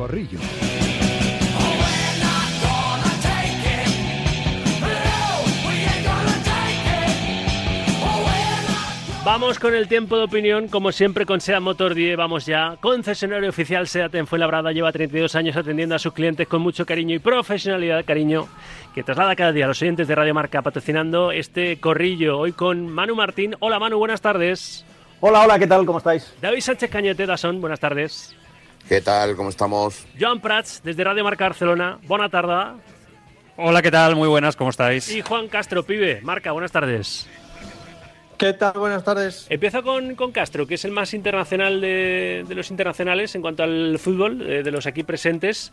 Corrillo. Vamos con el tiempo de opinión, como siempre con SEAT Motor 10, vamos ya. Concesionario oficial SEAT en Fuenlabrada lleva 32 años atendiendo a sus clientes con mucho cariño y profesionalidad, cariño, que traslada cada día a los oyentes de Radio Marca patrocinando este corrillo. Hoy con Manu Martín. Hola Manu, buenas tardes. Hola, hola, ¿qué tal? ¿Cómo estáis? David Sánchez Cañete, Dazón, buenas tardes. ¿Qué tal? ¿Cómo estamos? Joan Prats, desde Radio Marca Barcelona, buena tarde. Hola, ¿qué tal? Muy buenas, ¿cómo estáis? Y Juan Castro, pibe, Marca, buenas tardes. ¿Qué tal? Buenas tardes. Empiezo con, con Castro, que es el más internacional de, de los internacionales en cuanto al fútbol, eh, de los aquí presentes.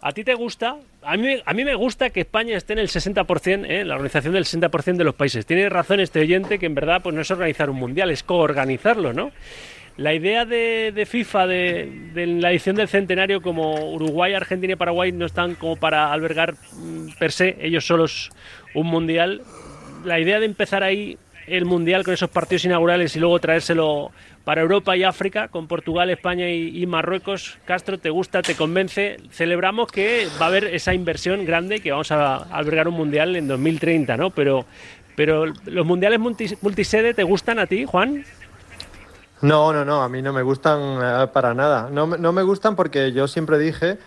¿A ti te gusta? A mí, a mí me gusta que España esté en el 60%, ¿eh? en la organización del 60% de los países. Tiene razón este oyente que en verdad pues no es organizar un mundial, es coorganizarlo, ¿no? La idea de, FIFA de, la edición del centenario, como Uruguay, Argentina y Paraguay no están como para albergar mm, per se ellos solos un mundial. La idea de empezar ahí el mundial con esos partidos inaugurales y luego traérselo para Europa y África con Portugal, España y, y, Marruecos. Castro, ¿te gusta? ¿Te convence? Celebramos que va a haber esa inversión grande que vamos a albergar un mundial en 2030, ¿no? Pero, pero los mundiales multi, multisede, ¿te gustan a ti, Juan? No, no, no, a mí no me gustan eh, para nada. No, no me gustan porque yo siempre dije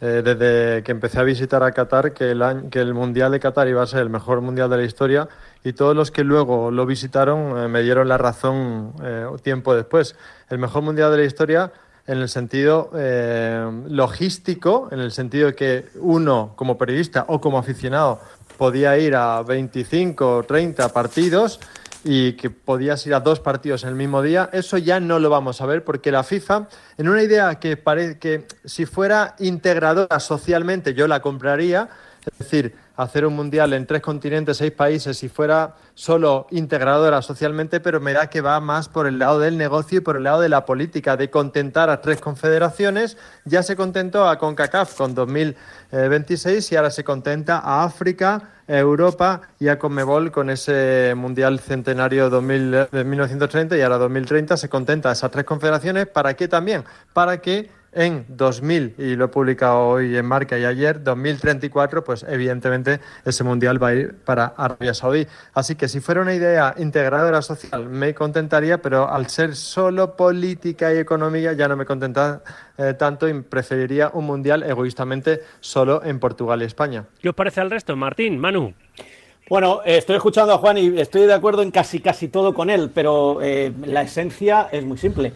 eh, desde que empecé a visitar a Qatar que el, que el Mundial de Qatar iba a ser el mejor Mundial de la historia y todos los que luego lo visitaron eh, me dieron la razón tiempo después. El mejor Mundial de la historia en el sentido logístico, en el sentido de que uno como periodista o como aficionado podía ir a 25 o 30 partidos y que podías ir a dos partidos en el mismo día, eso ya no lo vamos a ver porque la FIFA, en una idea que parece que si fuera integradora socialmente yo la compraría, es decir, hacer un mundial en tres continentes, seis países, si fuera solo integradora socialmente, pero me da que va más por el lado del negocio y por el lado de la política, de contentar a tres confederaciones. Ya se contentó a CONCACAF con 2026 y ahora se contenta a África, Europa y a Conmebol con ese mundial centenario 2000, de 1930 y ahora 2030 se contenta a esas tres confederaciones. ¿Para qué también? Para que en 2000, y lo he publicado hoy en Marca y ayer, 2034, pues evidentemente ese mundial va a ir para Arabia Saudí. Así que si fuera una idea integradora social me contentaría, pero al ser solo política y económica ya no me contenta eh, tanto y preferiría un mundial egoístamente solo en Portugal y España. ¿Qué os parece al resto, Martín, Manu? Bueno, eh, estoy escuchando a Juan y estoy de acuerdo en casi casi todo con él, pero eh, la esencia es muy simple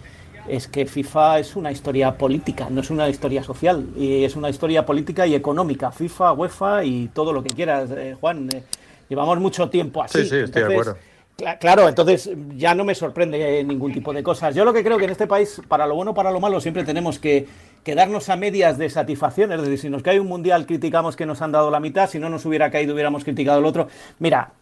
es que FIFA es una historia política, no es una historia social, y es una historia política y económica. FIFA, UEFA y todo lo que quieras, eh, Juan. Eh, llevamos mucho tiempo así. Sí, sí, estoy entonces, de acuerdo. Cl claro, entonces ya no me sorprende eh, ningún tipo de cosas. Yo lo que creo que en este país, para lo bueno o para lo malo, siempre tenemos que quedarnos a medias de satisfacción. Es decir, si nos cae un mundial, criticamos que nos han dado la mitad. Si no nos hubiera caído, hubiéramos criticado el otro. Mira,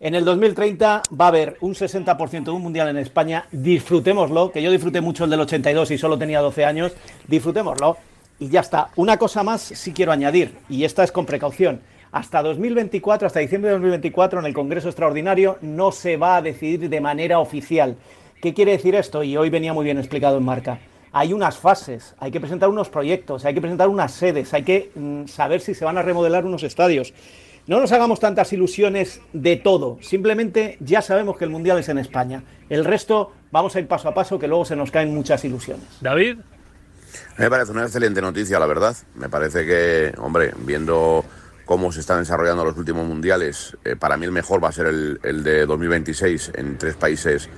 en el 2030 va a haber un 60% de un mundial en España. Disfrutémoslo, que yo disfruté mucho el del 82 y solo tenía 12 años. Disfrutémoslo. Y ya está. Una cosa más sí quiero añadir, y esta es con precaución. Hasta 2024, hasta diciembre de 2024, en el Congreso Extraordinario, no se va a decidir de manera oficial. ¿Qué quiere decir esto? Y hoy venía muy bien explicado en marca. Hay unas fases, hay que presentar unos proyectos, hay que presentar unas sedes, hay que mm, saber si se van a remodelar unos estadios. No nos hagamos tantas ilusiones de todo. Simplemente ya sabemos que el Mundial es en España. El resto vamos a ir paso a paso, que luego se nos caen muchas ilusiones. David. Me parece una excelente noticia, la verdad. Me parece que, hombre, viendo cómo se están desarrollando los últimos mundiales, eh, para mí el mejor va a ser el, el de 2026 en tres países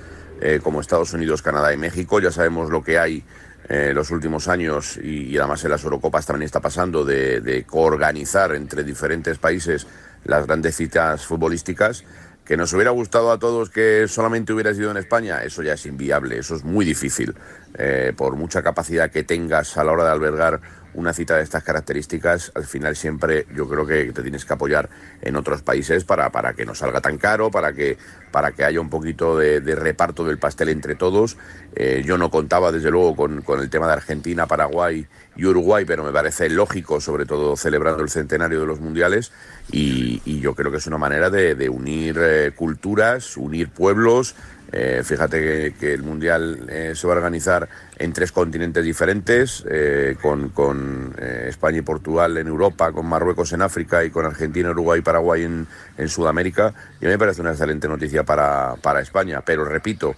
eh, como Estados Unidos, Canadá y México. Ya sabemos lo que hay eh, los últimos años y, además en las Eurocopas también está pasando de, de coorganizar entre diferentes países las grandes citas futbolísticas. Que nos hubiera gustado a todos que solamente hubiera sido en España, eso ya es inviable, eso es muy difícil. Eh, por mucha capacidad que tengas a la hora de albergar una cita de estas características, al final siempre yo creo que te tienes que apoyar en otros países para, para que no salga tan caro, para que, para que haya un poquito de, reparto del pastel entre todos. Eh, yo no contaba desde luego con, el tema de Argentina, Paraguay y Uruguay, pero me parece lógico, sobre todo celebrando el centenario de los mundiales, y, yo creo que es una manera de, de unir eh, culturas, unir pueblos, Eh, fíjate que, el Mundial eh, se va a organizar en tres continentes diferentes, eh, con, España y Portugal en Europa, con Marruecos en África y con Argentina, Uruguay y Paraguay en, en Sudamérica. Y a mí me parece una excelente noticia para, España. Pero repito,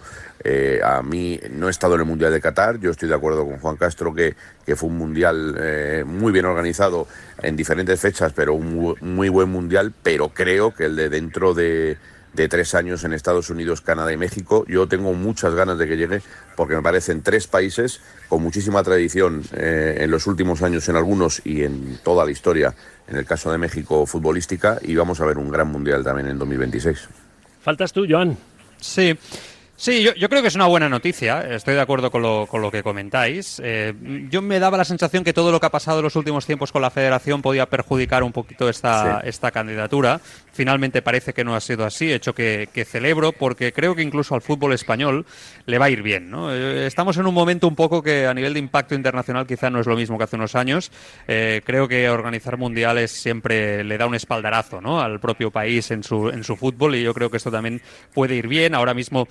a mí no he estado en el Mundial de Qatar. Yo estoy de acuerdo con Juan Castro que fue un Mundial muy bien organizado en diferentes fechas, pero un muy buen Mundial. Pero creo que el de dentro de de tres años en Estados Unidos, Canadá y México. Yo tengo muchas ganas de que llegue porque me parecen tres países con muchísima tradición eh, en los últimos años en algunos y en toda la historia, en el caso de México futbolística, y vamos a ver un gran mundial también en 2026. Faltas tú, Joan. Sí. Sí, yo, creo que es una buena noticia. Estoy de acuerdo con lo, con lo que comentáis. Eh, yo me daba la sensación que todo lo que ha pasado en los últimos tiempos con la federación podía perjudicar un poquito esta, esta candidatura. Finalmente parece que no ha sido así, hecho que, celebro, porque creo que incluso al fútbol español le va a ir bien. ¿no? Eh, estamos en un momento un poco que a nivel de impacto internacional quizá no es lo mismo que hace unos años. Eh, creo que organizar mundiales siempre le da un espaldarazo ¿no? al propio país en su, en su fútbol y yo creo que esto también puede ir bien. Ahora mismo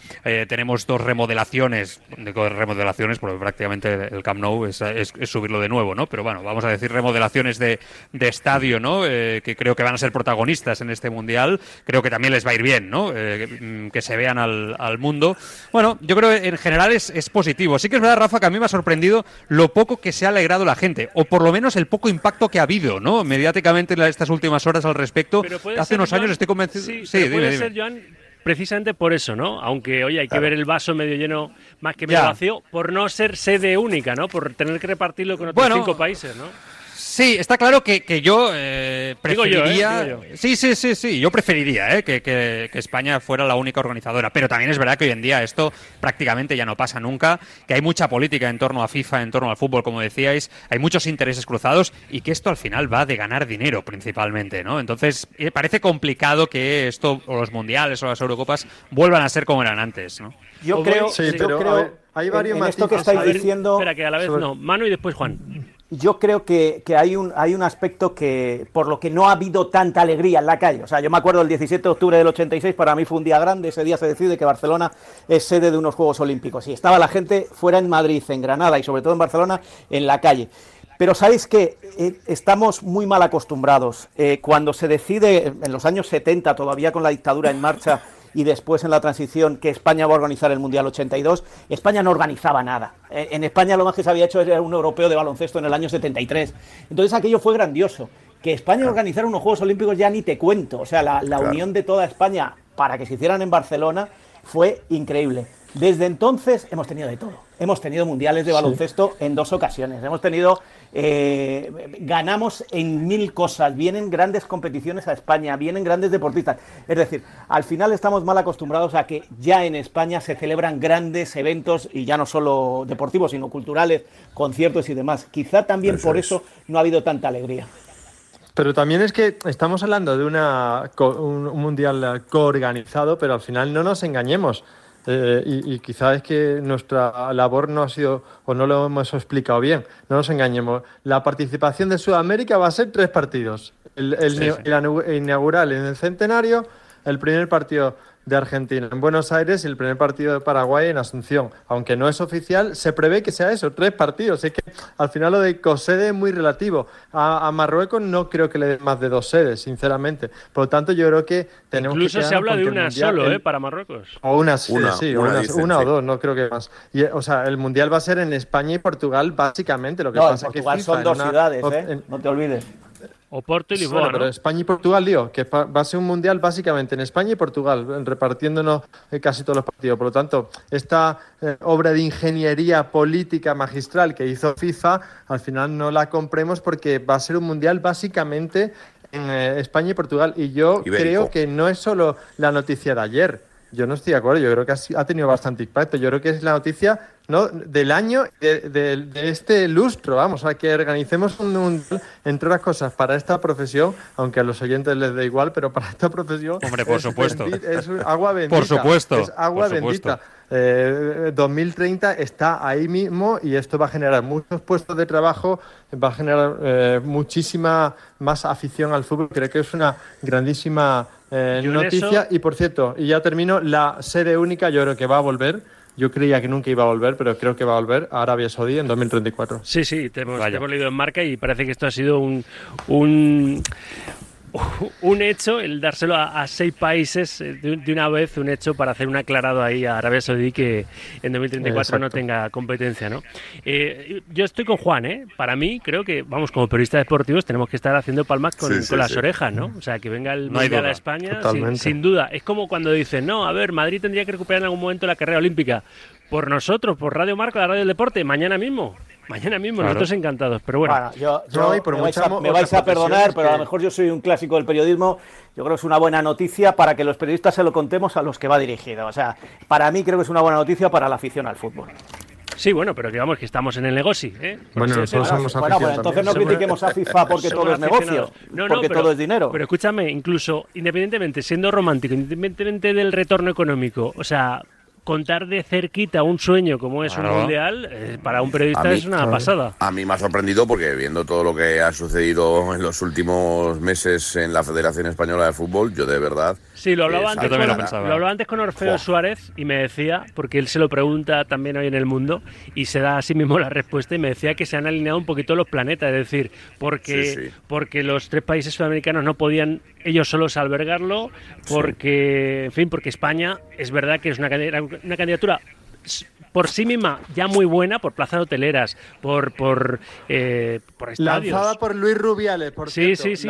tenemos dos remodelaciones, digo remodelaciones porque prácticamente el Camp Nou es, subirlo de nuevo, ¿no? Pero bueno, vamos a decir remodelaciones de, estadio, ¿no? Eh, que creo que van a ser protagonistas en este Mundial. Creo que también les va a ir bien, ¿no? Eh, que se vean al, mundo. Bueno, yo creo que en general es, es positivo. Sí que es verdad, Rafa, que a mí me ha sorprendido lo poco que se ha alegrado la gente, o por lo menos el poco impacto que ha habido, ¿no? Mediáticamente en estas últimas horas al respecto. Hace unos años estoy convencido. Sí, sí puede ser, Joan, precisamente por eso, ¿no? Aunque, oye, hay que ver el vaso medio lleno más que medio vacío, por no ser sede única, ¿no? Por tener que repartirlo con otros cinco países, ¿no? Sí, está claro que, que yo eh, preferiría. Yo, ¿eh? Sí, sí, sí, sí. Yo preferiría eh, que, que, España fuera la única organizadora. Pero también es verdad que hoy en día esto prácticamente ya no pasa nunca. Que hay mucha política en torno a FIFA, en torno al fútbol, como decíais. Hay muchos intereses cruzados y que esto al final va de ganar dinero principalmente, ¿no? Entonces eh, parece complicado que esto, o los mundiales o las Eurocopas, vuelvan a ser como eran antes, ¿no? Yo creo, sí, pero, creo hay varios en, esto que estáis diciendo. Espera, que a la vez no. Mano y después Juan yo creo que, hay, un, hay un aspecto que por lo que no ha habido tanta alegría en la calle. O sea, yo me acuerdo el 17 de octubre del 86, para mí fue un día grande, ese día se decide que Barcelona es sede de unos Juegos Olímpicos. Y estaba la gente fuera en Madrid, en Granada y sobre todo en Barcelona, en la calle. Pero sabéis que eh, estamos muy mal acostumbrados. Eh, cuando se decide, en los años 70, todavía con la dictadura en marcha, y después en la transición que España va a organizar el Mundial 82, España no organizaba nada. Eh, en España lo más que se había hecho era un europeo de baloncesto en el año 73. Entonces aquello fue grandioso. Que España organizara unos Juegos Olímpicos ya ni te cuento. O sea, la, unión de toda España para que se hicieran en Barcelona fue increíble. Desde entonces hemos tenido de todo. Hemos tenido mundiales de baloncesto en dos ocasiones. Hemos tenido eh, ganamos en mil cosas, vienen grandes competiciones a España, vienen grandes deportistas. Es decir, al final estamos mal acostumbrados a que ya en España se celebran grandes eventos, y ya no solo deportivos, sino culturales, conciertos y demás. Quizá también por eso no ha habido tanta alegría. Pero también es que estamos hablando de una, un mundial coorganizado, pero al final no nos engañemos. Eh, y, quizás es que nuestra labor no ha sido o no lo hemos explicado bien. No nos engañemos. La participación de Sudamérica va a ser tres partidos. El, el inaugural en el centenario, el primer partido de Argentina en Buenos Aires y el primer partido de Paraguay en Asunción. Aunque no es oficial, se prevé que sea eso, tres partidos. Es que al final lo de COSEDE es muy relativo. A, Marruecos no creo que le den más de dos sedes, sinceramente. Por lo tanto, yo creo que tenemos Incluso se habla de una solo, ¿eh? Para Marruecos. O una, sí, una, o dos, no creo que más. Y, o sea, el Mundial va a ser en España y Portugal, básicamente. Lo que pasa que son dos ciudades, ¿eh? No te olvides. Oporto y Lisboa. pero España y Portugal, digo, que va a ser un mundial básicamente en España y Portugal, repartiéndonos eh, casi todos los partidos. Por lo tanto, esta eh, obra de ingeniería política magistral que hizo FIFA, al final no la compremos porque va a ser un mundial básicamente en eh, España y Portugal. Y yo creo que no es solo la noticia de ayer. Yo no estoy de acuerdo, yo creo que ha tenido bastante impacto. Yo creo que es la noticia ¿no? del año de, este lustro, vamos, a que organicemos un, entre otras cosas, para esta profesión, aunque a los oyentes les dé igual, pero para esta profesión... Hombre, por supuesto. es agua bendita. Por supuesto. Es agua bendita. 2030 está ahí mismo y esto va a generar muchos puestos de trabajo, va a generar muchísima más afición al fútbol. Creo que es una grandísima noticia. Y por cierto, y ya termino, la sede única yo creo que va a volver yo creía que nunca iba a volver, pero creo que va a volver a Arabia Saudí en 2034. Sí, sí, te hemos, leído en marca y parece que esto ha sido un, un un hecho, el dárselo a, seis países eh, de, una vez, un hecho para hacer un aclarado ahí a Arabia Saudí que en 2034 no tenga competencia, ¿no? Eh, yo estoy con Juan, ¿eh? Para mí, creo que, vamos, como periodistas deportivos tenemos que estar haciendo palmas con, las orejas, ¿no? O sea, que venga el Mundial a España, sin, duda. Es como cuando dicen, no, a ver, Madrid tendría que recuperar en algún momento la carrera olímpica. Por nosotros, por Radio Marca, la Radio del Deporte, mañana mismo. Mañana mismo, nosotros encantados, pero bueno. yo, me, vais a, perdonar, pero a lo mejor yo soy un clásico del periodismo. Yo creo que es una buena noticia para que los periodistas se lo contemos a los que va dirigido. O sea, para mí creo que es una buena noticia para la afición al fútbol. Sí, bueno, pero digamos que estamos en el negocio. ¿eh? Bueno, nosotros somos bueno, pues entonces no critiquemos a FIFA porque todo es negocio, no, porque todo es dinero. Pero escúchame, incluso independientemente, siendo romántico, independientemente del retorno económico, o sea, contar de cerquita un sueño como es un mundial, eh, para un periodista es una pasada. A mí me ha sorprendido porque viendo todo lo que ha sucedido en los últimos meses en la Federación Española de Fútbol, yo de verdad... Sí, lo hablaba, antes, con, antes con Orfeo Suárez y me decía, porque él se lo pregunta también hoy en el mundo y se da a sí mismo la respuesta y me decía que se han alineado un poquito los planetas, es decir, porque, porque los tres países sudamericanos no podían ellos solos albergarlo, porque, en fin, porque España es verdad que es una, una candidatura por sí misma ya muy buena, por plazas hoteleras, por por, eh, por estadios. Lanzada por Luis Rubiales, por sí, Sí, sí,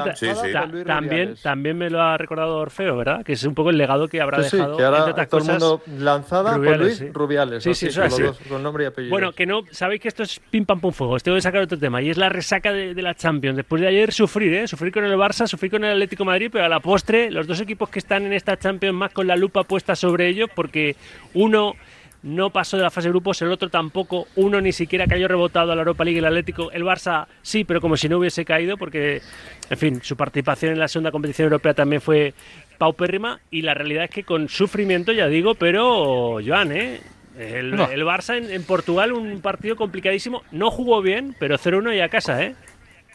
también, también me lo ha recordado Orfeo, ¿verdad? Que es un poco el legado que habrá dejado. que ahora todo el mundo lanzada por Luis Rubiales. Sí, sí, con nombre y apellido. Bueno, que no, sabéis que esto es pim pam pum fuego. Os tengo que sacar otro tema y es la resaca de, de la Champions. Después de ayer sufrir, ¿eh? Sufrir con el Barça, sufrir con el Atlético Madrid, pero a la postre, los dos equipos que están en esta Champions más con la lupa puesta sobre ellos, porque uno no pasó de la fase de grupos, el otro tampoco, uno ni siquiera cayó rebotado a la Europa League, el Atlético, el Barça sí, pero como si no hubiese caído, porque, en fin, su participación en la segunda competición europea también fue paupérrima, y la realidad es que con sufrimiento, ya digo, pero, Joan, ¿eh? El, Barça en, en, Portugal, un partido complicadísimo, no jugó bien, pero 0-1 y a casa, ¿eh?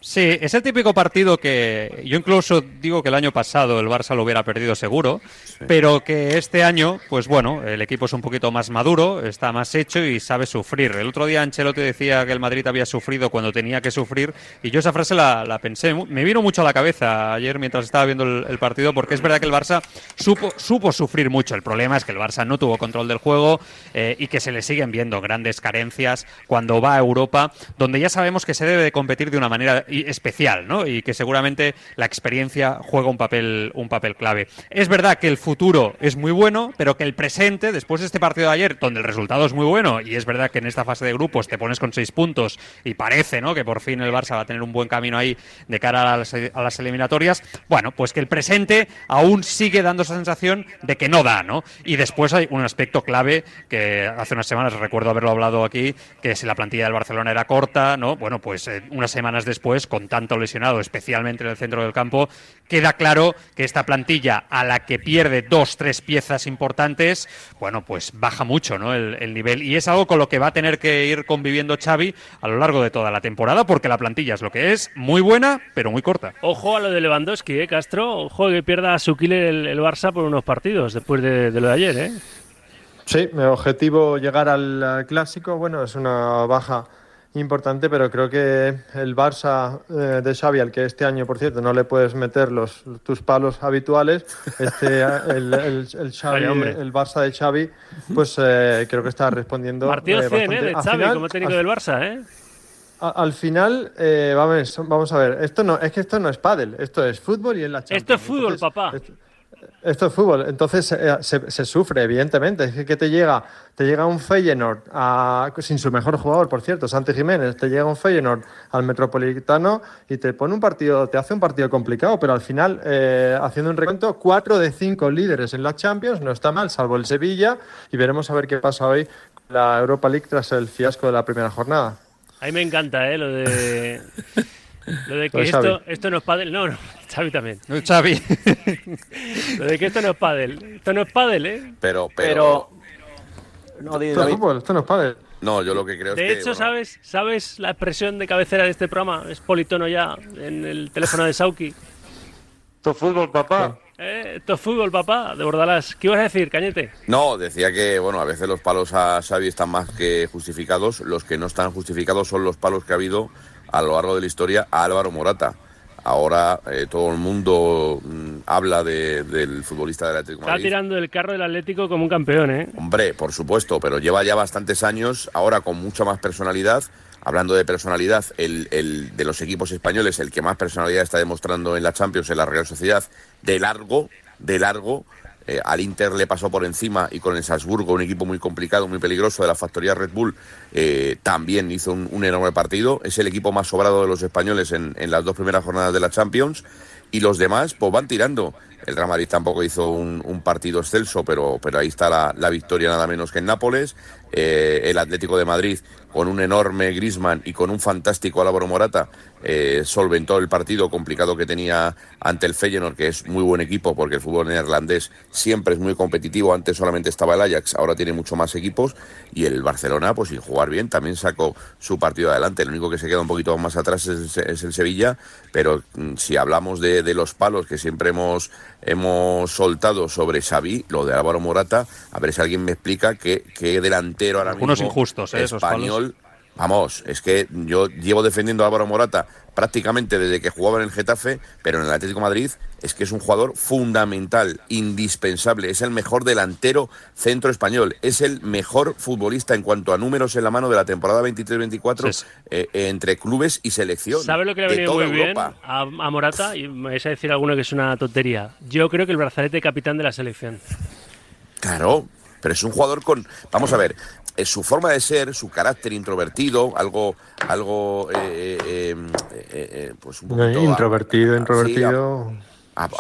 Sí, es el típico partido que yo incluso digo que el año pasado el Barça lo hubiera perdido seguro, pero que este año, pues bueno, el equipo es un poquito más maduro, está más hecho y sabe sufrir. El otro día Ancelotti decía que el Madrid había sufrido cuando tenía que sufrir y yo esa frase la, pensé, me vino mucho a la cabeza ayer mientras estaba viendo el, partido porque es verdad que el Barça supo, supo sufrir mucho. El problema es que el Barça no tuvo control del juego eh, y que se le siguen viendo grandes carencias cuando va a Europa, donde ya sabemos que se debe de competir de una manera especial, ¿no? Y que seguramente la experiencia juega un papel, un papel clave. Es verdad que el futuro es muy bueno, pero que el presente, después de este partido de ayer, donde el resultado es muy bueno, y es verdad que en esta fase de grupos te pones con seis puntos y parece, ¿no? Que por fin el Barça va a tener un buen camino ahí de cara a las, eliminatorias. Bueno, pues que el presente aún sigue dando esa sensación de que no da, ¿no? Y después hay un aspecto clave que hace unas semanas recuerdo haberlo hablado aquí, que si la plantilla del Barcelona era corta, ¿no? Bueno, pues eh, unas semanas después con tanto lesionado, especialmente en el centro del campo, queda claro que esta plantilla, a la que pierde dos, tres piezas importantes, bueno, pues baja mucho ¿no? el, nivel. Y es algo con lo que va a tener que ir conviviendo Xavi a lo largo de toda la temporada, porque la plantilla es lo que es, muy buena, pero muy corta. Ojo a lo de Lewandowski, ¿eh, Castro? Ojo que pierda a su killer el, Barça por unos partidos después de, lo de ayer, ¿eh? Sí, mi objetivo llegar al clásico, bueno, es una baja importante, pero creo que el Barça eh, de Xavi, al que este año, por cierto, no le puedes meter los tus palos habituales, este, el, el, el, Barça de Xavi, pues eh, creo que está respondiendo. Partido 100, ¿eh? De Xavi como técnico del Barça, ¿eh? al final, vamos, vamos a ver, esto no, es que esto no es pádel, esto es fútbol y en la Champions. Esto es fútbol, papá. Esto es fútbol, entonces eh, se, sufre, evidentemente. Es que te llega, te llega un Feyenoord sin su mejor jugador, por cierto, Santi Jiménez, te llega un Feyenoord al Metropolitano y te pone un partido, te hace un partido complicado, pero al final, eh, haciendo un recuento, cuatro de cinco líderes en la Champions, no está mal, salvo el Sevilla, y veremos a ver qué pasa hoy con la Europa League tras el fiasco de la primera jornada. A mí me encanta, ¿eh? Lo de... Lo de que esto, esto no es pádel, no, no, Xavi también. No, Xavi. Lo de que esto no es pádel. Esto no es pádel, ¿eh? Pero, pero, No, esto es fútbol, esto no es padre. No, yo lo que creo de es que. De hecho, ¿sabes, ¿sabes la expresión de cabecera de este programa? Es politono ya en el teléfono de Sauki. Esto es fútbol, papá. Eh, esto es fútbol, papá, de Bordalás. ¿Qué ibas a decir, Cañete? No, decía que, bueno, a veces los palos a Xavi están más que justificados. Los que no están justificados son los palos que ha habido a lo largo de la historia a Álvaro Morata. Ahora eh, todo el mundo mm, habla de, del futbolista del Atlético Está tirando el carro del Atlético como un campeón, ¿eh? Hombre, por supuesto, pero lleva ya bastantes años, ahora con mucha más personalidad. Hablando de personalidad, el, el de los equipos españoles, el que más personalidad está demostrando en la Champions, en la Real Sociedad, de largo, de largo, eh, al Inter le pasó por encima y con el Salzburgo, un equipo muy complicado, muy peligroso de la factoría Red Bull, eh, también hizo un, enorme partido. Es el equipo más sobrado de los españoles en, las dos primeras jornadas de la Champions y los demás pues van tirando. El Real Madrid tampoco hizo un, partido excelso, pero, pero ahí está la, victoria nada menos que en Nápoles. Eh, el Atlético de Madrid con un enorme Grisman y con un fantástico Álvaro Morata eh, solventó el partido complicado que tenía ante el Feyenoord, que es muy buen equipo porque el fútbol neerlandés siempre es muy competitivo. Antes solamente estaba el Ajax, ahora tiene mucho más equipos y el Barcelona, pues sin jugar bien, también sacó su partido adelante. El único que se queda un poquito más atrás es, el Sevilla, pero mm, si hablamos de, los palos que siempre hemos, hemos soltado sobre Xavi, lo de Álvaro Morata, a ver si alguien me explica qué delantero ahora Algunos mismo injustos, ¿eh? español Vamos, es que yo llevo defendiendo a Álvaro Morata prácticamente desde que jugaba en el Getafe, pero en el Atlético de Madrid es que es un jugador fundamental, indispensable, es el mejor delantero centro español, es el mejor futbolista en cuanto a números en la mano de la temporada 23-24 sí. eh, entre clubes y selección. ¿Sabe lo que le ha venido muy Europa? bien a, a, Morata? Y me vais a decir alguno que es una tontería. Yo creo que el brazalete capitán de la selección. Claro, pero es un jugador con. Vamos a ver, es su forma de ser, su carácter introvertido, algo, algo, eh, eh, eh, pues un poquito introvertido, a, introvertido,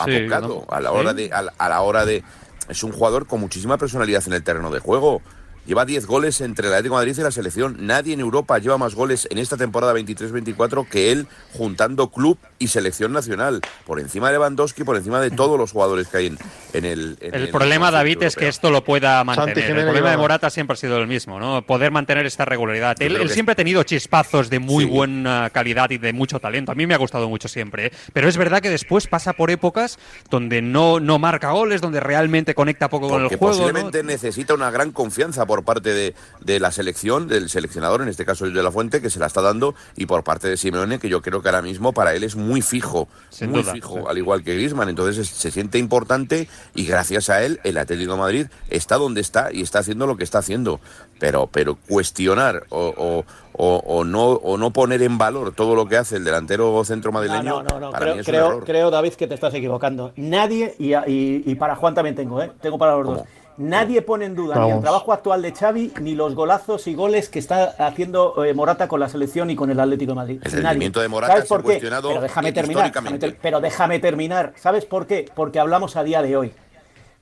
sí, ¿no? a la hora de, a, a la hora de, es un jugador con muchísima personalidad en el terreno de juego. Lleva 10 goles entre el Atlético de Madrid y la selección. Nadie en Europa lleva más goles en esta temporada 23-24 que él, juntando club y selección nacional. Por encima de Lewandowski, por encima de todos los jugadores que hay en, en el. En el, el, problema, David, europeo. es que esto lo pueda mantener. El problema de Morata siempre ha sido el mismo, ¿no? Poder mantener esta regularidad. Él, él, siempre ha tenido chispazos de muy sí. buena calidad y de mucho talento. A mí me ha gustado mucho siempre. ¿eh? Pero es verdad que después pasa por épocas donde no, no marca goles, donde realmente conecta poco Porque con el juego. Posiblemente ¿no? necesita una gran confianza por parte de, de, la selección, del seleccionador, en este caso el de la Fuente, que se la está dando, y por parte de Simeone, que yo creo que ahora mismo para él es muy fijo, Sin muy duda, fijo, sí. al igual que Griezmann. Entonces es, se siente importante y gracias a él el Atlético de Madrid está donde está y está haciendo lo que está haciendo. Pero, pero cuestionar o, o, o, o no, o no poner en valor todo lo que hace el delantero centro madrileño, no, no, no, para creo, mí es creo, un error. creo, David, que te estás equivocando. Nadie, y, y, y para Juan también tengo, ¿eh? tengo para los ¿Cómo? dos. Nadie pone en duda ni el trabajo actual de Xavi ni los golazos y goles que está haciendo eh, Morata con la selección y con el Atlético de Madrid. El rendimiento de Morata ¿Sabes por qué? cuestionado Pero déjame terminar. déjame históricamente. ter- pero déjame terminar. ¿Sabes por qué? Porque hablamos a día de hoy.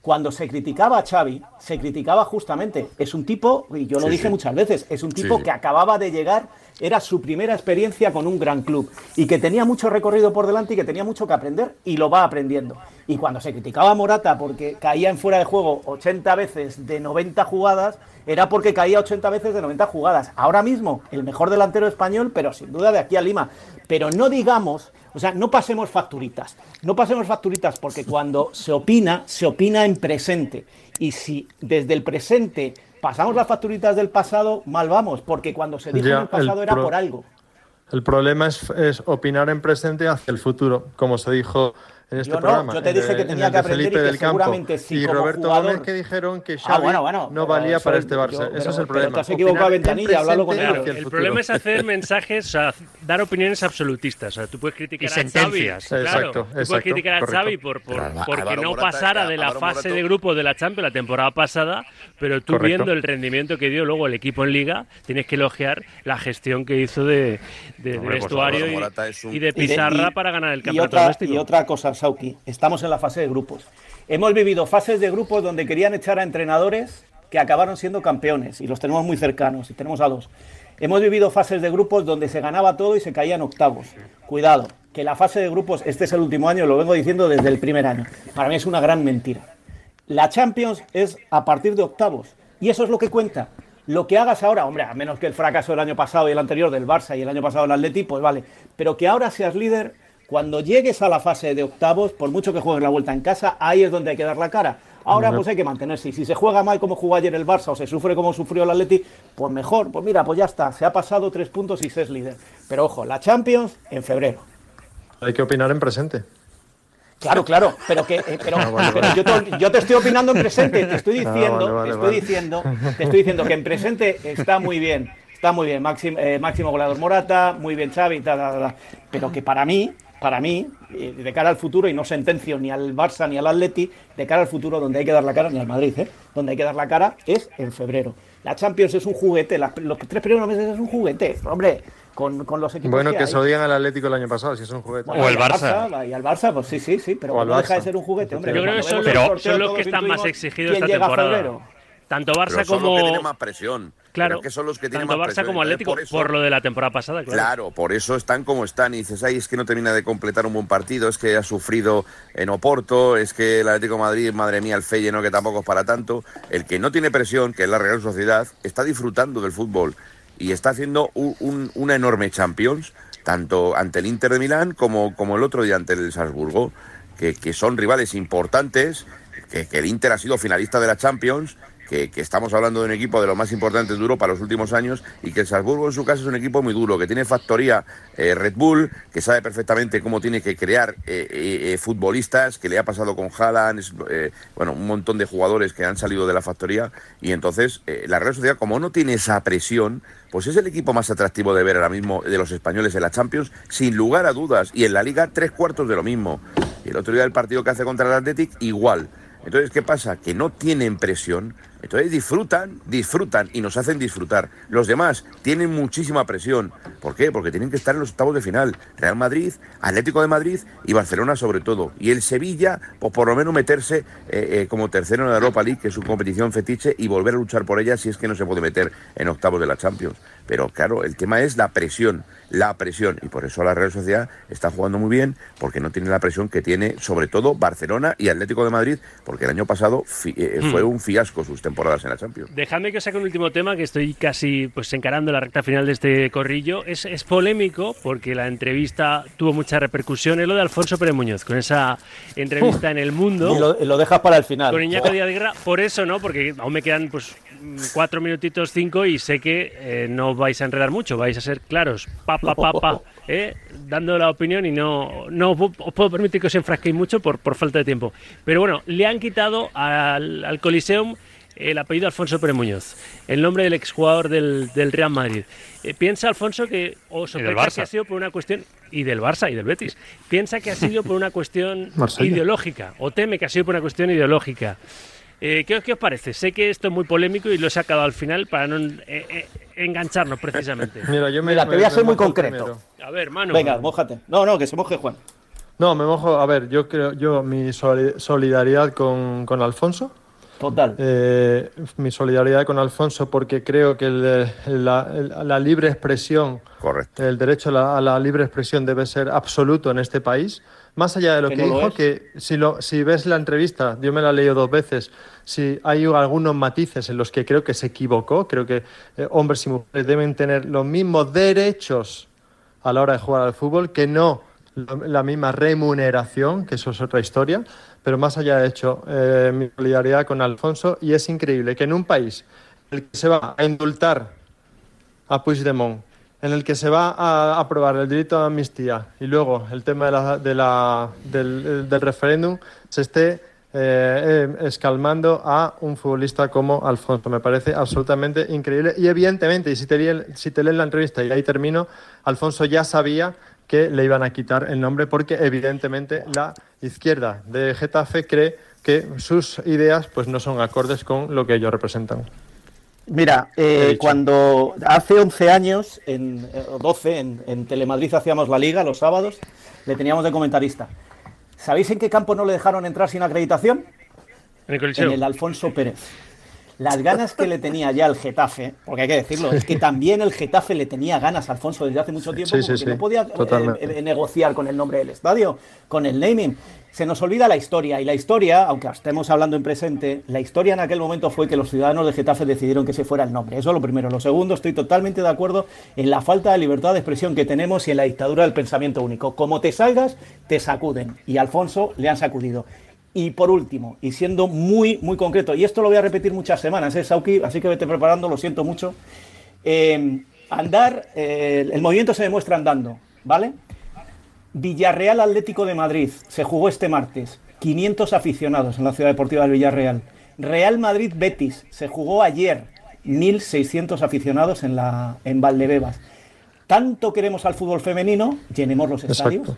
Cuando se criticaba a Xavi, se criticaba justamente. Es un tipo, y yo lo Sí, dije sí. muchas veces, es un tipo Sí, que acababa de llegar, era su primera experiencia con un gran club y que tenía mucho recorrido por delante y que tenía mucho que aprender y lo va aprendiendo. Y cuando se criticaba a Morata porque caía en fuera de juego 80 veces de 90 jugadas, era porque caía 80 veces de 90 jugadas. Ahora mismo, el mejor delantero español, pero sin duda de aquí a Lima. Pero no digamos, o sea, no pasemos facturitas. No pasemos facturitas porque cuando se opina, se opina en presente. Y si desde el presente pasamos las facturitas del pasado, mal vamos, porque cuando se dijo Ya, en el pasado el era por algo. El problema es, es opinar en presente hacia el futuro, como se dijo en este Yo no, programa. yo te dije el- que en tenía el que de aprender y que del Campo. seguramente sí, y como Roberto jugador- Gómez que dijeron que Ah, Xavi bueno, bueno, no valía para es- este Barça. yo- Ese pero- es el problema. te has equivocado, Ventanilla, háblalo con hacia El futuro. problema es hacer mensajes, o sea, dar opiniones absolutistas. O sea, tú puedes criticar Y a Xavi, sentencias. claro, Exacto, tú puedes exacto, criticar a correcto. Xavi por, por- Pero Alva- porque Álvaro no Morata- pasara de la Álvaro fase de grupos de la Champions la temporada pasada, pero tú Correcto. viendo el rendimiento que dio luego el equipo en Liga, tienes que elogiar la gestión que hizo de, de- Hombre, vestuario y- y, de Y pizarra y- para ganar el y campeonato otra, doméstico. y otra cosa, Estamos en la fase de grupos. Hemos vivido fases de grupos donde querían echar a entrenadores que acabaron siendo campeones, y los tenemos muy cercanos, y tenemos a dos. Hemos vivido fases de grupos donde se ganaba todo y se caía en octavos. Cuidado, que la fase de grupos, este es el último año, lo vengo diciendo desde el primer año. Para mí es una gran mentira. La Champions es a partir de octavos. Y eso es lo que cuenta. Lo que hagas ahora, hombre, a menos que el fracaso del año pasado y el anterior del Barça y el año pasado del Atleti, pues vale. Pero que ahora seas líder, cuando llegues a la fase de octavos, por mucho que juegues la vuelta en casa, ahí es donde hay que dar la cara. Ahora pues hay que mantenerse. Y si se juega mal como jugó ayer el Barça o se sufre como sufrió el Atleti, pues mejor. Pues mira, pues ya está. Se ha pasado tres puntos y se es líder. Pero ojo, la Champions en febrero. Hay que opinar en presente. Claro, claro, pero que eh, pero, Ah, pero yo, te, yo te estoy opinando en presente, te estoy diciendo, vale, vale, te estoy diciendo, te estoy diciendo que en presente está muy bien, está muy bien, máximo, eh, máximo goleador Morata, muy bien Xavi, tal, tal, tal, pero que para mí, para mí, eh, de cara al futuro y no sentencio ni al Barça ni al Atleti, de cara al futuro donde hay que dar la cara ni al Madrid, ¿eh? donde hay que dar la cara es en febrero. La Champions es un juguete, la- los tres primeros meses es un juguete, hombre, con, con los equipos Bueno, que que hay. se lo digan al Atlético el año pasado, si es un juguete. Bueno, O el al Barça. Y al Barça, pues sí, sí, sí, pero no deja de ser un juguete, hombre. Yo creo que son, los- sorteo, son los que están más exigidos quién esta temporada. febrero. Tanto Pero Barça son como. los que tienen más presión. Claro, Pero es que son los que tienen tanto más Barça como Entonces, Atlético, por, eso- lo de la temporada pasada, claro. Claro, por eso están como están. Y dices, ay, es que no termina de completar un buen partido, es que ha sufrido en Oporto, es que el Atlético de Madrid, madre mía, el Feyenoord, que tampoco es para tanto. El que no tiene presión, que es la Real Sociedad, está disfrutando del fútbol y está haciendo un- un- una enorme Champions, tanto ante el Inter de Milán como, como el otro día ante el Salzburgo, que, que son rivales importantes, que, que el Inter ha sido finalista de la Champions que, estamos hablando de un equipo de los más importantes de Europa los últimos años y que el Salzburgo en su caso es un equipo muy duro, que tiene factoría eh, Red Bull, que sabe perfectamente cómo tiene que crear eh, eh, futbolistas, que le ha pasado con Haaland, bueno, un montón de jugadores que han salido de la factoría y entonces la Real Sociedad como no tiene esa presión, pues es el equipo más atractivo de ver ahora mismo de los españoles en la Champions, sin lugar a dudas, y en la Liga tres cuartos de lo mismo. Y el otro día el partido que hace contra el Athletic igual. Entonces, ¿qué pasa? Que no tienen presión. Entonces disfrutan, disfrutan y nos hacen disfrutar. Los demás tienen muchísima presión. ¿Por qué? Porque tienen que estar en los octavos de final. Real Madrid, Atlético de Madrid y Barcelona sobre todo. Y el Sevilla, pues por lo menos meterse eh, eh, como tercero en la Europa League, que es su competición fetiche, y volver a luchar por ella si es que no se puede meter en octavos de la Champions. Pero claro, el tema es la presión, la presión. Y por eso la Real Sociedad está jugando muy bien, porque no tiene la presión que tiene sobre todo Barcelona y Atlético de Madrid, porque el año pasado eh, fue un fiasco sus temporadas en la Champions. Dejadme que os saque un último tema que estoy casi pues encarando la recta final de este corrillo. Es, es polémico porque la entrevista tuvo mucha repercusión. Es lo de Alfonso Pérez Muñoz, con esa entrevista en El Mundo. Y lo, lo dejas para el final. Con Iñaco Díaz de Guerra, por eso, ¿no? Porque aún me quedan pues cuatro minutitos, cinco, y sé que eh, no vais a enredar mucho, vais a ser claros, pa, pa, pa, pa, ¿eh? dando la opinión y no, no os os puedo permitir que os enfrasquéis mucho por, por falta de tiempo. Pero bueno, le han quitado al, al Coliseum el apellido Alfonso Pérez Muñoz, el nombre del exjugador del, del Real Madrid. Eh, piensa, Alfonso, que o sospecha Barça. que ha sido por una cuestión y del Barça y del Betis. Piensa que ha sido por una cuestión ideológica o teme que ha sido por una cuestión ideológica. Eh, ¿qué, os- qué os parece? Sé que esto es muy polémico y lo he sacado al final para no eh, eh, engancharnos precisamente. Mira, yo me, Mira, te voy a ser muy concreto. primero. A ver, mano. Venga, mójate. No, no, que se moje Juan. No, me mojo. A ver, yo creo, yo mi soli- solidaridad con, con Alfonso. Total. Eh, mi solidaridad con Alfonso porque creo que el- la, el- la libre expresión, Correcto. el derecho a la, a la libre expresión debe ser absoluto en este país. Más allá de lo Que que, no lo dijo, que si, lo, si ves la entrevista, yo me la he leído dos veces, si hay algunos matices en los que creo que se equivocó, creo que eh, hombres y mujeres deben tener los mismos derechos a la hora de jugar al fútbol, que no la misma remuneración, que eso es otra historia, pero más allá de hecho, eh, mi solidaridad con Alfonso, y es increíble que en un país en el que se va a indultar a Puigdemont, en el que se va a aprobar el delito de amnistía y luego el tema de la- de la- del, del referéndum, se esté eh, eh, escalmando a un futbolista como Alfonso. Me parece absolutamente increíble. Y evidentemente, y si te, si te leen la entrevista, y ahí termino, Alfonso ya sabía que le iban a quitar el nombre porque evidentemente la izquierda de Getafe cree que sus ideas pues no son acordes con lo que ellos representan. Mira, eh, cuando hace 11 años, en, eh, o 12, en, en Telemadrid hacíamos la liga los sábados, le teníamos de comentarista. ¿Sabéis en qué campo no le dejaron entrar sin acreditación? En el En Coliseo. el Alfonso Pérez. Las ganas que le tenía ya el Getafe, porque hay que decirlo, es que también el Getafe le tenía ganas a Alfonso desde hace mucho tiempo, porque no podía eh, eh, negociar con el nombre del estadio, con el naming. Se nos olvida la historia, y la historia, aunque estemos hablando en presente, la historia en aquel momento fue que los ciudadanos de Getafe decidieron que se fuera el nombre. Eso es lo primero. Lo segundo, estoy totalmente de acuerdo en la falta de libertad de expresión que tenemos y en la dictadura del pensamiento único. Como te salgas, te sacuden. Y a Alfonso le han sacudido. Y por último, y siendo muy, muy concreto, y esto lo voy a repetir muchas semanas, ¿eh, Sauki? Así que vete preparando, lo siento mucho. Eh, andar, eh, el movimiento se demuestra andando, ¿vale? Villarreal Atlético de Madrid se jugó este martes, 500 aficionados en la Ciudad Deportiva del Villarreal. Real Madrid Betis se jugó ayer, 1.600 aficionados en, la, en Valdebebas. Tanto queremos al fútbol femenino, llenemos los estadios.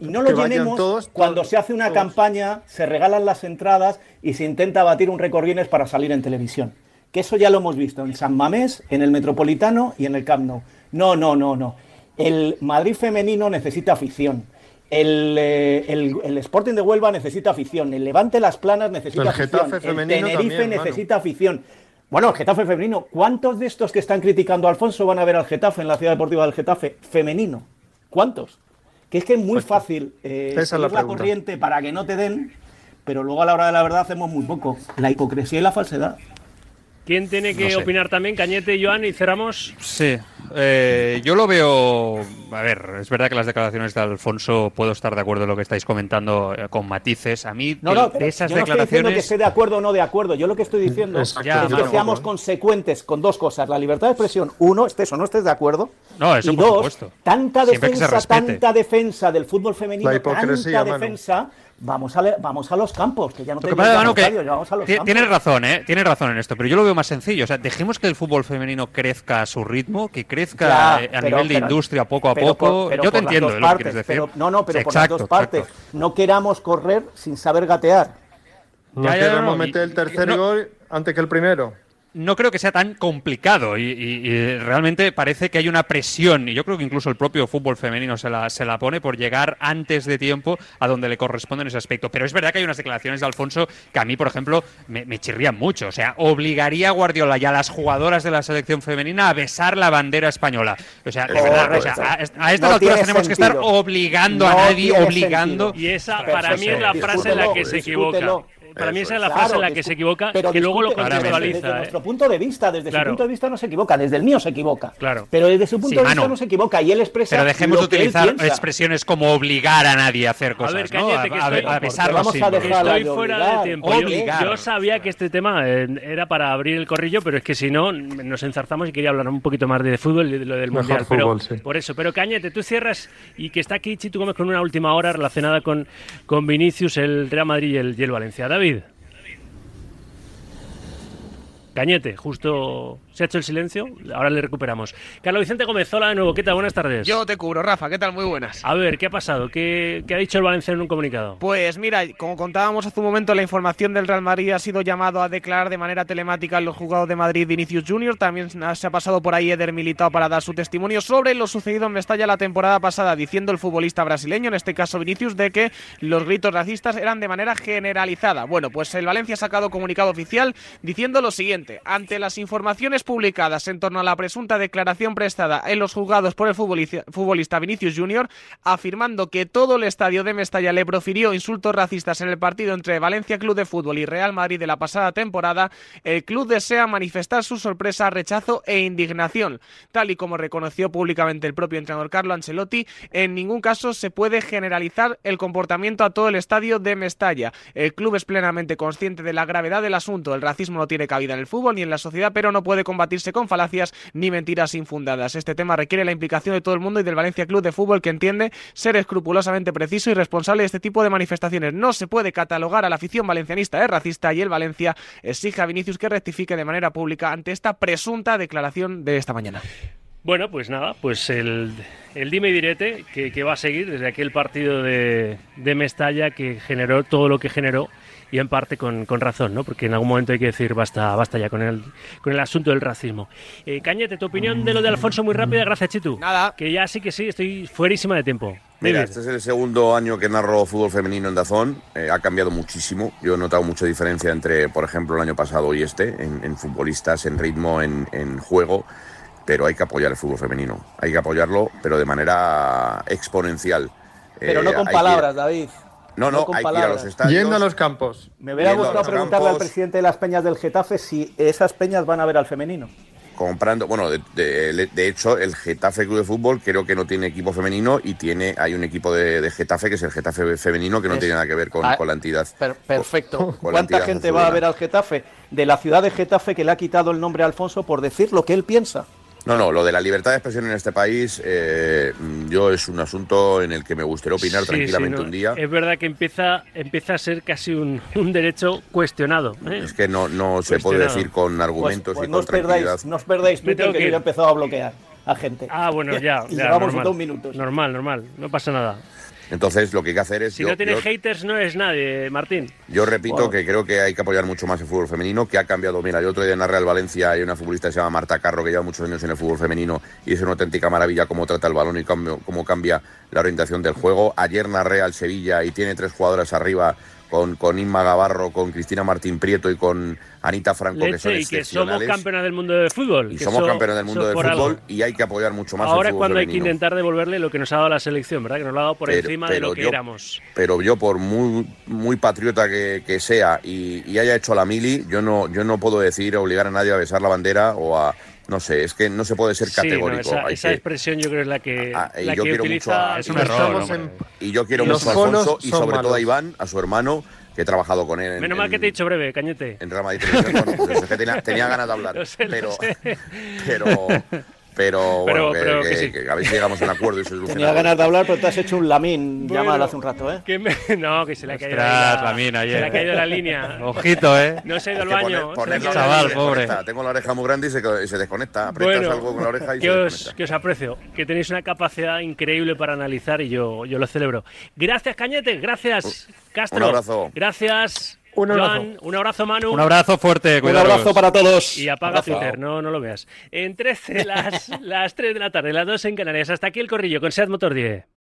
Y no lo llenemos todos, cuando se hace una campaña, se regalan las entradas y se intenta batir un récord Guinness para salir en televisión. Que eso ya lo hemos visto en San Mamés, en el Metropolitano y en el Camp Nou. No, no, no, no. El Madrid femenino necesita afición. El, eh, el, Sporting de Huelva necesita afición. El Levante Las Planas necesita afición. el Tenerife necesita afición. Bueno, el Getafe femenino. ¿Cuántos de estos que están criticando a Alfonso van a ver al Getafe en la ciudad deportiva del Getafe femenino? ¿Cuántos? Que es que es muy pues, fácil eh, la, la corriente para que no te den, pero luego a la hora de la verdad hacemos muy poco. La hipocresía y la falsedad. ¿Quién tiene que opinar también? Cañete, Joan, y cerramos. Sí, eh, yo lo veo. A ver, es verdad que las declaraciones de Alfonso puedo estar de acuerdo en lo que estáis comentando eh, con matices. A mí, no, no, de esas yo no declaraciones. Estoy diciendo que esté de acuerdo o no de acuerdo. Yo lo que estoy diciendo es, que seamos consecuentes con dos cosas: la libertad de expresión, uno, estés o no estés de acuerdo. No, eso y por dos, supuesto. tanta defensa, tanta defensa del fútbol femenino, tanta defensa vamos a, vamos a los campos, que ya no tenemos vamos a los campos. Tienes razón, ¿eh? Tienes razón en esto, pero yo lo veo más sencillo. O sea, dejemos que el fútbol femenino crezca a su ritmo, que crezca eh, a nivel de industria poco a poco. yo te entiendo lo que quieres decir. no, no, pero por las dos partes. No queramos correr sin saber gatear. No queremos meter el tercer gol antes que el primero no creo que sea tan complicado y, realmente parece que hay una presión y yo creo que incluso el propio fútbol femenino se la, se la pone por llegar antes de tiempo a donde le corresponde en ese aspecto. Pero es verdad que hay unas declaraciones de Alfonso que a mí, por ejemplo, me, chirrían mucho. O sea, obligaría a Guardiola y a las jugadoras de la selección femenina a besar la bandera española. O sea, de verdad, a, estas alturas tenemos que estar obligando a nadie, obligando. Y esa para mí es la frase en la que se equivoca. Para mí esa es la frase en la que se equivoca, pero que luego lo contextualiza. Desde, ¿eh? nuestro punto de vista, desde su punto de vista no se equivoca, desde el mío se equivoca. Claro. Pero desde su punto de vista no se equivoca y él expresa. Pero dejemos de utilizar expresiones como obligar a nadie a hacer cosas. A ver, Cañete, ¿no? a, a, estoy, vamos a estoy fuera de tiempo. Yo, sabía que este tema eh, era para abrir el corrillo, pero es que si no, nos enzarzamos y quería hablar un poquito más de fútbol y de lo del mundial. pero, Por eso. Pero Cañete, tú cierras y que está aquí Chitu Gómez con una última hora relacionada con, con Vinicius, el Real Madrid y el, y el Valencia. David. David? Cañete, justo se ha hecho el silencio, ahora le recuperamos. Carlos Vicente Gómez, hola de nuevo, ¿qué tal? Buenas tardes. Yo te cubro, Rafa, ¿qué tal? Muy buenas. A ver, ¿qué ha pasado? ¿Qué, ha dicho el Valenciano en un comunicado? Pues mira, como contábamos hace un momento, la información del Real Madrid ha sido llamado a declarar de manera telemática en los jugados de Madrid Vinicius Junior. También se ha pasado por ahí Eder Militao para dar su testimonio sobre lo sucedido en Mestalla la temporada pasada, diciendo el futbolista brasileño, en este caso Vinicius, de que los gritos racistas eran de manera generalizada. Bueno, pues el Valencia ha sacado comunicado oficial diciendo lo siguiente, ante las informaciones publicadas en torno a la presunta declaración prestada en los juzgados por el futbolista Vinicius Junior, afirmando que todo el estadio de Mestalla le profirió insultos racistas en el partido entre Valencia Club de Fútbol y Real Madrid de la pasada temporada, el club desea manifestar su sorpresa, rechazo e indignación. Tal y como reconoció públicamente el propio entrenador Carlo Ancelotti, en ningún caso se puede generalizar el comportamiento a todo el estadio de Mestalla. El club es plenamente consciente de la gravedad del asunto. El racismo no tiene cabida en el fútbol ni en la sociedad, pero no puede combatirse con falacias ni mentiras infundadas. Este tema requiere la implicación de todo el mundo y del Valencia Club de Fútbol que entiende ser escrupulosamente preciso y responsable de este tipo de manifestaciones. No se puede catalogar a la afición valencianista de racista y el Valencia exige a Vinicius que rectifique de manera pública ante esta presunta declaración de esta mañana. Bueno, pues nada, pues el, dime y direte que, va a seguir desde aquel partido de Mestalla que generó todo lo que generó y en parte con, con, razón, ¿no? Porque en algún momento hay que decir basta, basta ya con el, con el asunto del racismo. Eh, Cañete, tu opinión de lo de Alfonso muy rápida, gracias Chitu. Nada. Que ya sí que sí, estoy fuerísima de tiempo. Mira, este es el segundo año que narro fútbol femenino en Dazón. Eh, ha cambiado muchísimo. Yo he notado mucha diferencia entre, por ejemplo, el año pasado y este, en, en futbolistas, en ritmo, en, en juego pero hay que apoyar el fútbol femenino. Hay que apoyarlo, pero de manera exponencial. Pero no con palabras, que... David. No, no, con hay palabras. que ir a los estadios. Yendo a los campos. Me hubiera gustado preguntarle campos. al presidente de las peñas del Getafe si esas peñas van a ver al femenino. Comprando, bueno, de, de, de, hecho, el Getafe Club de Fútbol creo que no tiene equipo femenino y tiene hay un equipo de, de Getafe que es el Getafe femenino que no es, tiene nada que ver con, ah, con la entidad. Per, perfecto. Con, con ¿Cuánta entidad gente va a ver al Getafe? De la ciudad de Getafe que le ha quitado el nombre a Alfonso por decir lo que él piensa. No, no, lo de la libertad de expresión en este país, eh, yo es un asunto en el que me gustaría opinar sí, tranquilamente sí, no, un día. Es verdad que empieza, empieza a ser casi un, un derecho cuestionado. ¿eh? Es que no, no se puede decir con argumentos pues, pues y no con os perdáis, no os perdáis Twitter, que, que yo he empezado a bloquear a gente. Ah, bueno, ya. y ya llevamos normal, dos minutos. Normal, normal, no pasa nada. Entonces, lo que hay que hacer es. Si yo, no tienes yo, haters, no es nadie, Martín. Yo repito que creo que hay que apoyar mucho más el fútbol femenino, que ha cambiado. Mira, yo otro día en la Real Valencia hay una futbolista que se llama Marta Carro, que lleva muchos años en el fútbol femenino y es una auténtica maravilla cómo trata el balón y cómo, cómo cambia la orientación del juego. Ayer narré al Sevilla y tiene tres jugadoras arriba con, con Inma Gavarro, con Cristina Martín Prieto y con Anita Franco, que son y que somos campeonas del mundo del fútbol. y somos campeones del mundo por fútbol algo. y hay que apoyar mucho más Ahora el es cuando hay que intentar devolverle lo que nos ha dado la selección, ¿verdad? Que nos lo ha dado por Pero- encima de pero lo que yo- éramos. pero yo por muy muy patriota que, que sea y, y haya hecho la mili, yo no yo no puedo decir obligar a nadie a besar la bandera o a no sé, es que no se puede ser Sí, no, categórico. esa, hay esa que- expresión yo creo es la que, Ah, y la yo que quiero utiliza. mucho a- Es un y- error, Estamos ¿no? en- y yo quiero los mucho a Alfonso y sobre todo a. Iván, a su hermano, que he trabajado con él en, Menos mal en- que te he dicho breve, cañete. en Real Madrid Televisión. Bueno, pues es que tenía, tenía ganas de hablar, sé, pero. Pero pero bueno, que, pero que- que sí. que a ver si llegamos a un acuerdo y se soluciona. Tenía ganas de hablar, pero te has hecho un lamín Bueno, llamado hace un rato, ¿eh? que me- No, que se le ha caído Ostras, la, Lamine, ayer. Se le ha caído la línea. Ojito, ¿eh? No se ha ido al baño. poner- poner Chaval, pobre. Tengo la oreja muy grande y se, y se desconecta. Aprietas Bueno, algo con la oreja y que se os, que os aprecio, que tenéis una capacidad increíble para analizar y yo, yo lo celebro. Gracias, Cañete, gracias, Castro. abrazo. Gracias, Un abrazo. Joan, un abrazo, Manu. Un abrazo fuerte, Un cuidaros. abrazo para todos. Y apaga Abrazo. Twitter, no, no lo veas. En 13, las, las 3 de la tarde, las 2 en Canarias. Hasta aquí el corrillo con Seat Motor 10.